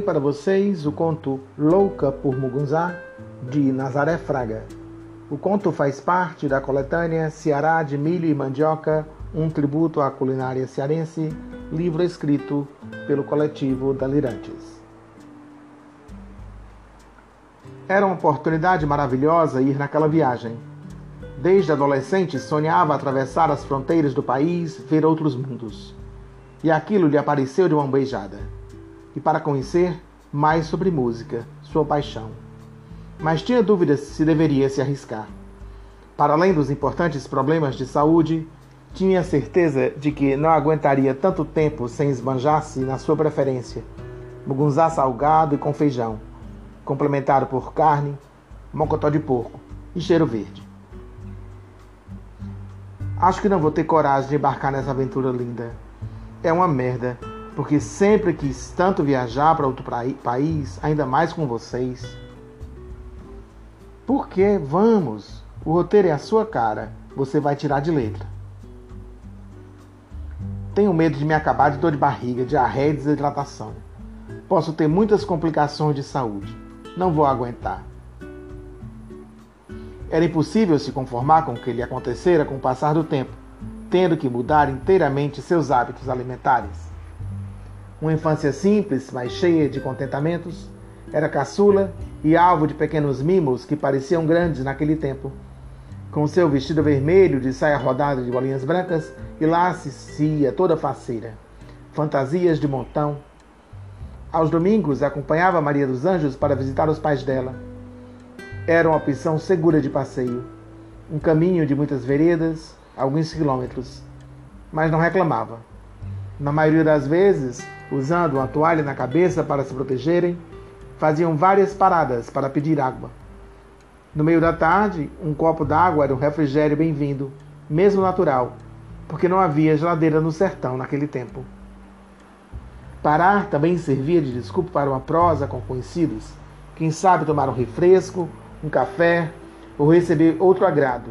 para vocês o conto Louca por Mugunzá, de Nazaré Fraga. O conto faz parte da coletânea Ceará de Milho e Mandioca, um tributo à culinária cearense, livro escrito pelo coletivo Dalirantes. Era uma oportunidade maravilhosa ir naquela viagem. Desde adolescente sonhava atravessar as fronteiras do país, ver outros mundos. E aquilo lhe apareceu de uma beijada e para conhecer mais sobre música, sua paixão. Mas tinha dúvidas se deveria se arriscar. Para além dos importantes problemas de saúde, tinha certeza de que não aguentaria tanto tempo sem esbanjar-se na sua preferência. Mugunzá salgado e com feijão, complementado por carne, mocotó de porco e cheiro verde. Acho que não vou ter coragem de embarcar nessa aventura linda. É uma merda, porque sempre quis tanto viajar para outro país, ainda mais com vocês. Por que vamos? O roteiro é a sua cara, você vai tirar de letra. Tenho medo de me acabar de dor de barriga, diarreia e desidratação. Posso ter muitas complicações de saúde. Não vou aguentar. Era impossível se conformar com o que lhe acontecera com o passar do tempo, tendo que mudar inteiramente seus hábitos alimentares. Uma infância simples, mas cheia de contentamentos, era caçula e alvo de pequenos mimos que pareciam grandes naquele tempo. Com seu vestido vermelho de saia rodada de bolinhas brancas e lá se ia toda faceira. Fantasias de montão. Aos domingos acompanhava Maria dos Anjos para visitar os pais dela. Era uma opção segura de passeio. Um caminho de muitas veredas, alguns quilômetros. Mas não reclamava. Na maioria das vezes, usando uma toalha na cabeça para se protegerem, faziam várias paradas para pedir água. No meio da tarde, um copo d'água era um refrigério bem-vindo, mesmo natural, porque não havia geladeira no sertão naquele tempo. Parar também servia de desculpa para uma prosa com conhecidos, quem sabe tomar um refresco, um café ou receber outro agrado.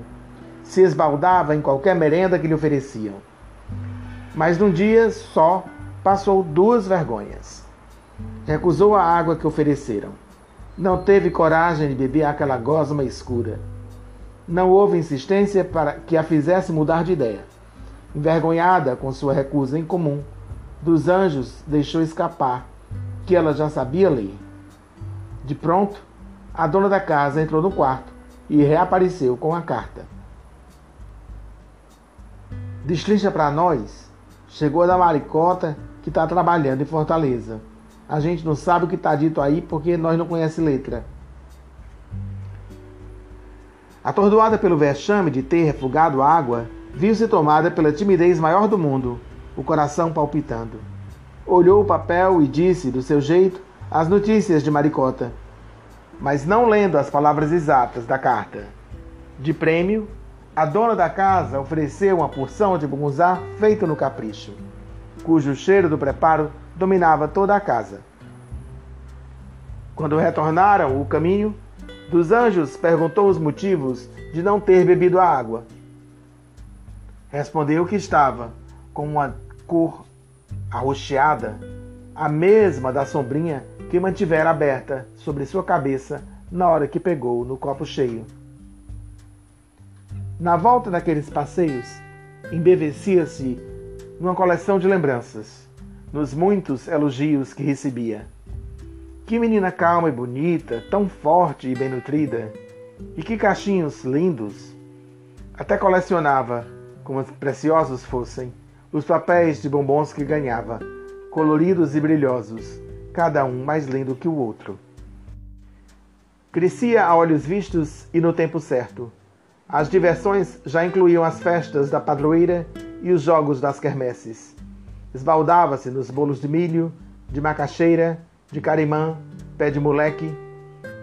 Se esbaldava em qualquer merenda que lhe ofereciam. Mas num dia só passou duas vergonhas. Recusou a água que ofereceram. Não teve coragem de beber aquela gosma escura. Não houve insistência para que a fizesse mudar de ideia. Envergonhada com sua recusa incomum, dos anjos deixou escapar que ela já sabia ler. De pronto, a dona da casa entrou no quarto e reapareceu com a carta. Destrincha para nós. Chegou da maricota que está trabalhando em Fortaleza. A gente não sabe o que está dito aí porque nós não conhecemos letra. Atordoada pelo vexame de ter refugado água, viu-se tomada pela timidez maior do mundo, o coração palpitando. Olhou o papel e disse, do seu jeito, as notícias de Maricota, mas não lendo as palavras exatas da carta. De prêmio, a dona da casa ofereceu uma porção de bungunzá feito no capricho cujo cheiro do preparo dominava toda a casa. Quando retornaram o caminho, dos anjos perguntou os motivos de não ter bebido a água. Respondeu que estava com uma cor arroxeada, a mesma da sombrinha que mantivera aberta sobre sua cabeça na hora que pegou no copo cheio. Na volta daqueles passeios, embevecia-se numa coleção de lembranças, nos muitos elogios que recebia. Que menina calma e bonita, tão forte e bem nutrida, e que cachinhos lindos! Até colecionava, como preciosos fossem, os papéis de bombons que ganhava, coloridos e brilhosos, cada um mais lindo que o outro. Crescia a olhos vistos e no tempo certo. As diversões já incluíam as festas da padroeira e os jogos das quermesses. Esbaldava-se nos bolos de milho, de macaxeira, de carimã, pé de moleque.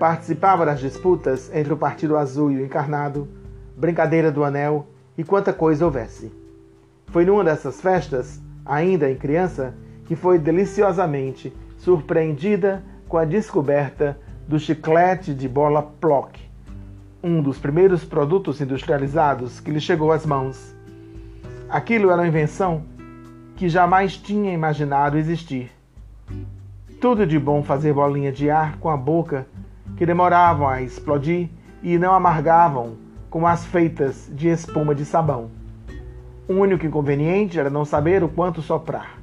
Participava das disputas entre o Partido Azul e o Encarnado, brincadeira do anel e quanta coisa houvesse. Foi numa dessas festas, ainda em criança, que foi deliciosamente surpreendida com a descoberta do chiclete de bola Plock, um dos primeiros produtos industrializados que lhe chegou às mãos. Aquilo era uma invenção que jamais tinha imaginado existir. Tudo de bom fazer bolinha de ar com a boca, que demoravam a explodir e não amargavam como as feitas de espuma de sabão. O único inconveniente era não saber o quanto soprar.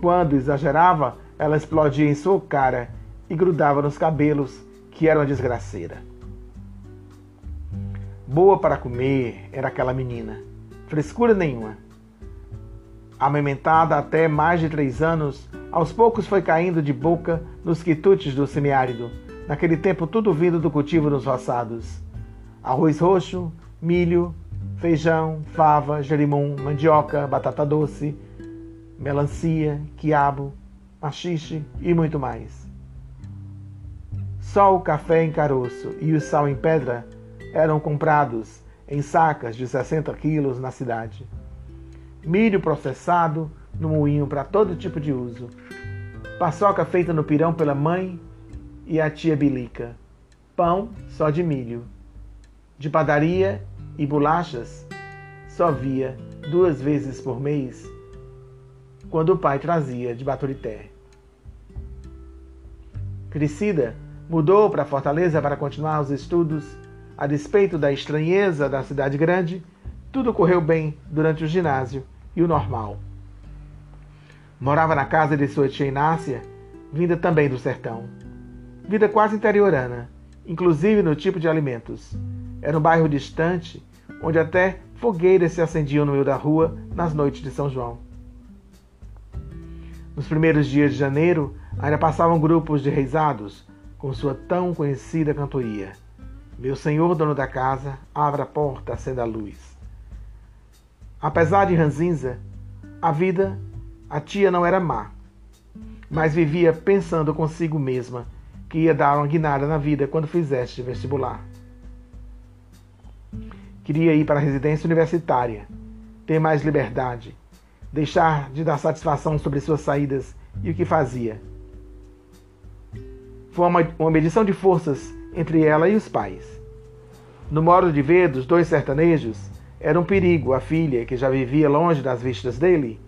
Quando exagerava, ela explodia em sua cara e grudava nos cabelos, que era uma desgraceira. Boa para comer era aquela menina, frescura nenhuma. Amamentada até mais de três anos, aos poucos foi caindo de boca nos quitutes do semiárido, naquele tempo tudo vindo do cultivo nos roçados. Arroz roxo, milho, feijão, fava, jerimum, mandioca, batata doce, melancia, quiabo, machixe e muito mais. Só o café em caroço e o sal em pedra eram comprados em sacas de 60 quilos na cidade. Milho processado no moinho para todo tipo de uso, paçoca feita no pirão pela mãe e a tia Bilica, pão só de milho, de padaria e bolachas só via duas vezes por mês, quando o pai trazia de Baturité. Crescida, mudou para Fortaleza para continuar os estudos, a despeito da estranheza da cidade grande, tudo correu bem durante o ginásio e o normal. Morava na casa de sua tia Inácia, vinda também do sertão. Vida quase interiorana, inclusive no tipo de alimentos. Era um bairro distante, onde até fogueiras se acendiam no meio da rua nas noites de São João. Nos primeiros dias de janeiro, ainda passavam grupos de reisados, com sua tão conhecida cantoria. Meu senhor dono da casa, abra a porta, acenda a luz. Apesar de ranzinza, a vida, a tia não era má, mas vivia pensando consigo mesma que ia dar uma guinada na vida quando fizesse vestibular. Queria ir para a residência universitária, ter mais liberdade, deixar de dar satisfação sobre suas saídas e o que fazia. Foi uma, uma medição de forças entre ela e os pais. No modo de ver dos dois sertanejos, era um perigo a filha, que já vivia longe das vistas dele,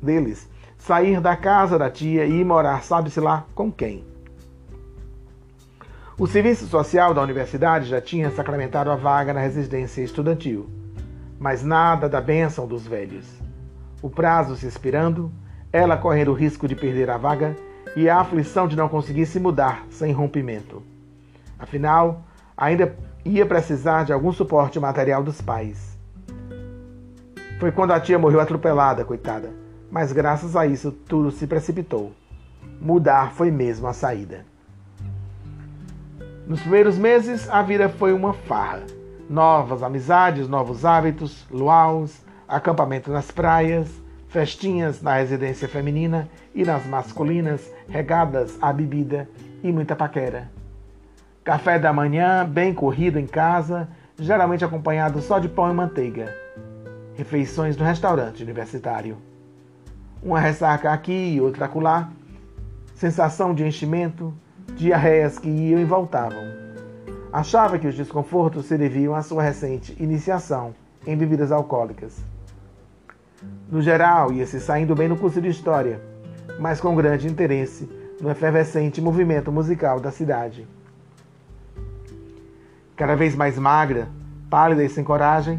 deles, sair da casa da tia e ir morar sabe-se lá com quem. O serviço social da universidade já tinha sacramentado a vaga na residência estudantil, mas nada da bênção dos velhos. O prazo se expirando, ela correndo o risco de perder a vaga e a aflição de não conseguir se mudar sem rompimento. Afinal, ainda ia precisar de algum suporte material dos pais. Foi quando a tia morreu atropelada, coitada. Mas graças a isso tudo se precipitou. Mudar foi mesmo a saída. Nos primeiros meses, a vida foi uma farra. Novas amizades, novos hábitos, luaus, acampamento nas praias, festinhas na residência feminina e nas masculinas, regadas à bebida e muita paquera. Café da manhã, bem corrido em casa, geralmente acompanhado só de pão e manteiga refeições no restaurante universitário. Uma ressaca aqui e outra acolá, sensação de enchimento, diarreias que iam e voltavam. Achava que os desconfortos se deviam à sua recente iniciação em bebidas alcoólicas. No geral, ia se saindo bem no curso de História, mas com grande interesse no efervescente movimento musical da cidade. Cada vez mais magra, pálida e sem coragem,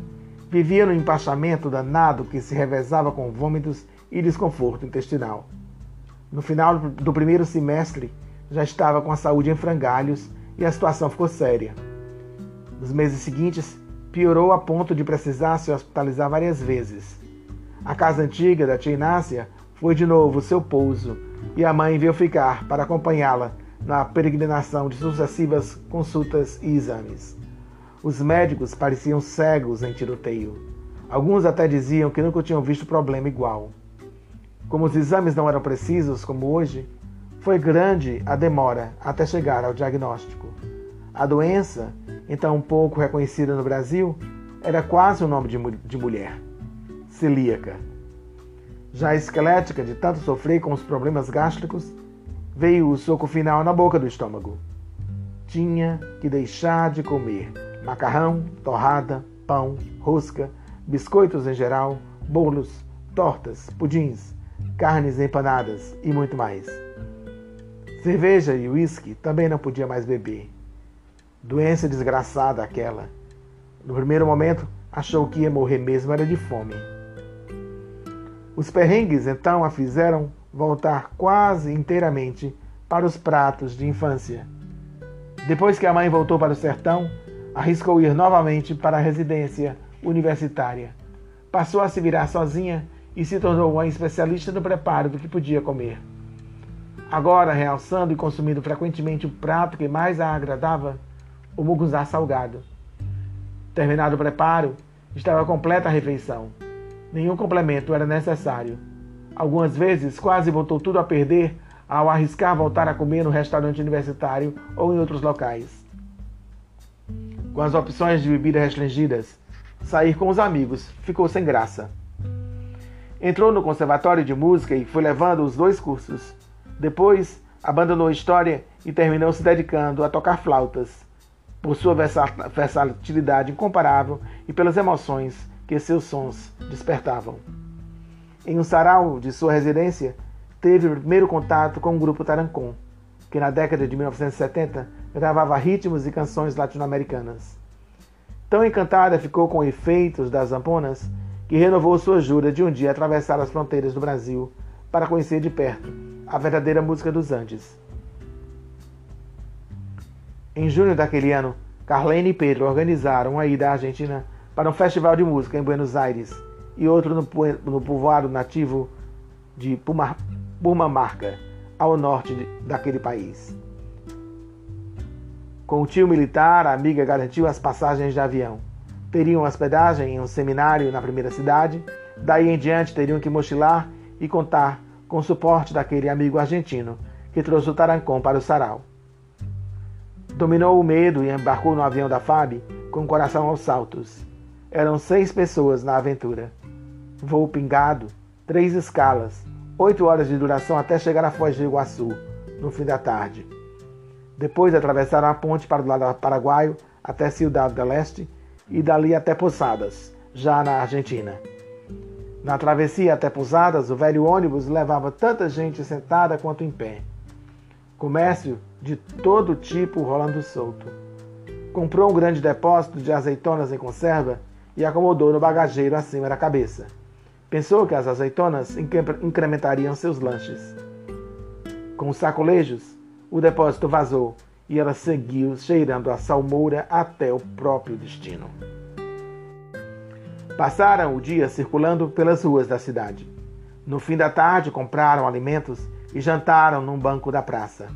Vivia no empachamento danado que se revezava com vômitos e desconforto intestinal. No final do primeiro semestre, já estava com a saúde em frangalhos e a situação ficou séria. Nos meses seguintes, piorou a ponto de precisar se hospitalizar várias vezes. A casa antiga da tia Inácia foi de novo seu pouso e a mãe veio ficar para acompanhá-la na peregrinação de sucessivas consultas e exames. Os médicos pareciam cegos em tiroteio. Alguns até diziam que nunca tinham visto problema igual. Como os exames não eram precisos como hoje, foi grande a demora até chegar ao diagnóstico. A doença, então pouco reconhecida no Brasil, era quase o um nome de, de mulher: celíaca. Já esquelética de tanto sofrer com os problemas gástricos, veio o soco final na boca do estômago. Tinha que deixar de comer macarrão, torrada, pão, rosca, biscoitos em geral, bolos, tortas, pudins, carnes empanadas e muito mais. Cerveja e uísque também não podia mais beber. Doença desgraçada aquela. No primeiro momento, achou que ia morrer mesmo era de fome. Os perrengues então a fizeram voltar quase inteiramente para os pratos de infância. Depois que a mãe voltou para o sertão, arriscou ir novamente para a residência universitária. Passou a se virar sozinha e se tornou uma especialista no preparo do que podia comer. Agora, realçando e consumindo frequentemente o prato que mais a agradava, o muguzá salgado. Terminado o preparo, estava completa a refeição. Nenhum complemento era necessário. Algumas vezes quase botou tudo a perder ao arriscar voltar a comer no restaurante universitário ou em outros locais. Com as opções de bebida restringidas, sair com os amigos ficou sem graça. Entrou no conservatório de música e foi levando os dois cursos. Depois, abandonou a história e terminou se dedicando a tocar flautas, por sua versatilidade incomparável e pelas emoções que seus sons despertavam. Em um sarau de sua residência, teve o primeiro contato com o grupo Tarancon, que na década de 1970 gravava ritmos e canções latino-americanas. Tão encantada ficou com efeitos das zamponas que renovou sua jura de um dia atravessar as fronteiras do Brasil para conhecer de perto a verdadeira música dos Andes. Em junho daquele ano, Carlene e Pedro organizaram a ida à Argentina para um festival de música em Buenos Aires e outro no, povoado nativo de Purmamarca, ao norte daquele país. Com o tio militar, a amiga garantiu as passagens de avião. Teriam hospedagem em um seminário na primeira cidade, daí em diante teriam que mochilar e contar com o suporte daquele amigo argentino que trouxe o Tarancon para o sarau. Dominou o medo e embarcou no avião da FAB com o coração aos saltos. Eram seis pessoas na aventura. Voo pingado, três escalas, oito horas de duração até chegar a Foz do Iguaçu, no fim da tarde. Depois atravessaram a ponte para o lado paraguaio até Ciudad del Este e dali até Posadas, já na Argentina. Na travessia até Pousadas, o velho ônibus levava tanta gente sentada quanto em pé. Comércio de todo tipo rolando solto. Comprou um grande depósito de azeitonas em conserva e acomodou no bagageiro acima da cabeça. Pensou que as azeitonas incrementariam seus lanches. Com os sacolejos, o depósito vazou e ela seguiu cheirando a salmoura até o próprio destino. Passaram o dia circulando pelas ruas da cidade. No fim da tarde, compraram alimentos e jantaram num banco da praça.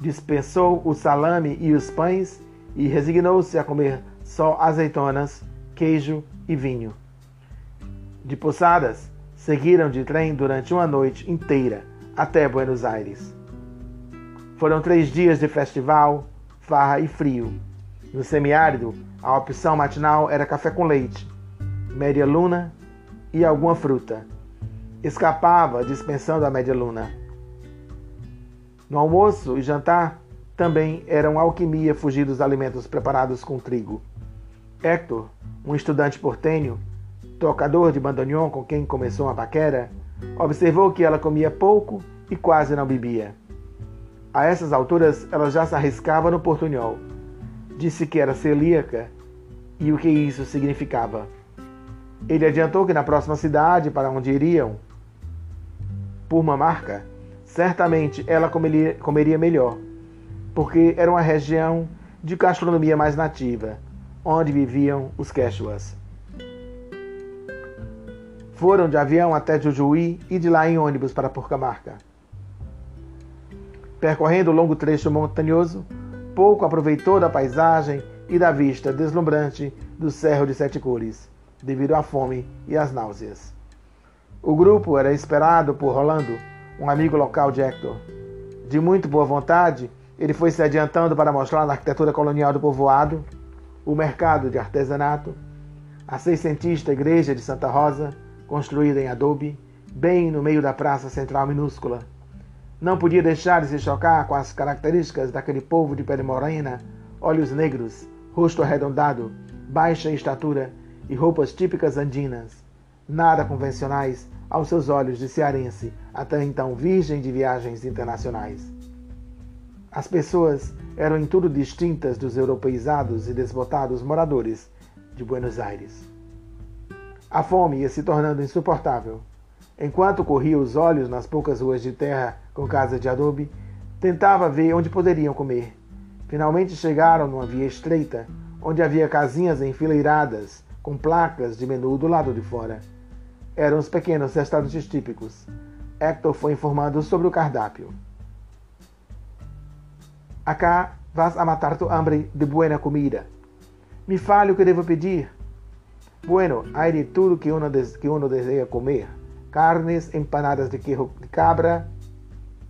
Dispensou o salame e os pães e resignou-se a comer só azeitonas, queijo e vinho. De Posadas, seguiram de trem durante uma noite inteira até Buenos Aires. Foram três dias de festival, farra e frio. No semiárido, a opção matinal era café com leite média luna e alguma fruta. Escapava dispensando a média luna. No almoço e jantar também eram alquimia fugir dos alimentos preparados com trigo. Hector, um estudante portenho, tocador de bandoneon com quem começou uma paquera, observou que ela comia pouco e quase não bebia. A essas alturas, ela já se arriscava no portunhol. Disse que era celíaca e o que isso significava. Ele adiantou que na próxima cidade para onde iriam, por uma marca, certamente ela comeria, comeria melhor, porque era uma região de gastronomia mais nativa, onde viviam os Quechuas. Foram de avião até Jujuí e de lá em ônibus para Porcamarca. Percorrendo o longo trecho montanhoso, pouco aproveitou da paisagem e da vista deslumbrante do Cerro de Sete Cores devido à fome e às náuseas. O grupo era esperado por Rolando, um amigo local de Hector. De muito boa vontade, ele foi se adiantando para mostrar a arquitetura colonial do povoado, o mercado de artesanato, a seiscentista igreja de Santa Rosa, construída em adobe, bem no meio da praça central minúscula. Não podia deixar de se chocar com as características daquele povo de pele morena, olhos negros, rosto arredondado, baixa estatura e roupas típicas andinas, nada convencionais aos seus olhos de cearense, até então virgem de viagens internacionais. As pessoas eram em tudo distintas dos europeizados e desbotados moradores de Buenos Aires. A fome ia se tornando insuportável. Enquanto corria os olhos nas poucas ruas de terra com casas de adobe, tentava ver onde poderiam comer. Finalmente chegaram numa via estreita, onde havia casinhas enfileiradas com placas de menu do lado de fora. Eram os pequenos restaurantes típicos. Hector foi informado sobre o cardápio. Acá vas a matar tu hambre de buena comida. Me fale o que devo pedir. Bueno, hay de tudo que uno, que uno deseja comer. Carnes, empanadas de queijo de cabra,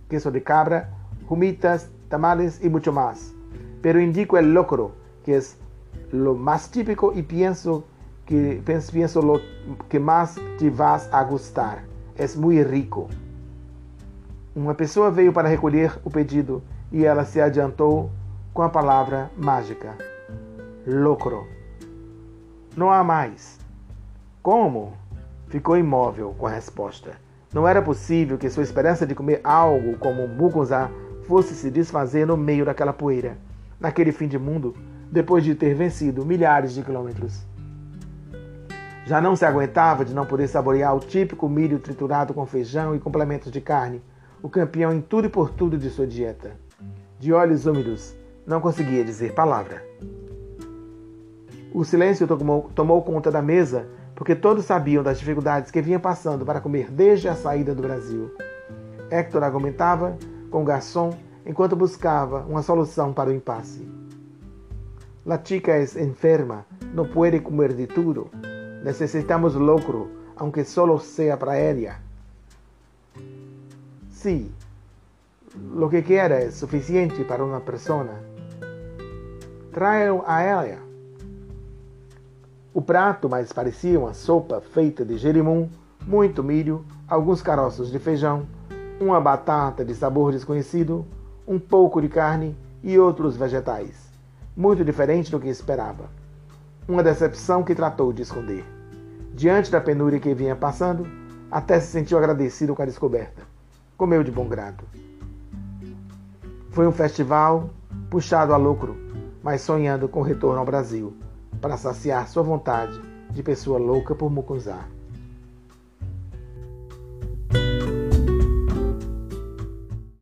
queso de cabra, humitas, tamales y mucho más. Pero indico el locro, que es lo más típico y pienso que pienso lo que más te vas a gustar. Es muy rico. Uma pessoa veio para recolher o pedido e ela se adiantou com a palavra mágica: locro. Não há mais. Como? Ficou imóvel com a resposta. Não era possível que sua esperança de comer algo como um mugunzá fosse se desfazer no meio daquela poeira, naquele fim de mundo, depois de ter vencido milhares de quilômetros. Já não se aguentava de não poder saborear o típico milho triturado com feijão e complementos de carne, o campeão em tudo e por tudo de sua dieta. De olhos úmidos, não conseguia dizer palavra. O silêncio tomou, tomou conta da mesa porque todos sabiam das dificuldades que vinha passando para comer desde a saída do Brasil. Hector argumentava com o garçom enquanto buscava uma solução para o impasse. La chica es enferma, no puede comer de tudo. Necesitamos lucro, aunque solo sea para ella. Sí, lo que quiera es suficiente para una persona. Trae a ella. O prato mais parecia uma sopa feita de jerimum, muito milho, alguns caroços de feijão, uma batata de sabor desconhecido, um pouco de carne e outros vegetais. Muito diferente do que esperava. Uma decepção que tratou de esconder. Diante da penúria que vinha passando, até se sentiu agradecido com a descoberta. Comeu de bom grado. Foi um festival puxado a lucro, mas sonhando com o retorno ao Brasil para saciar sua vontade de pessoa louca por Mucunzá.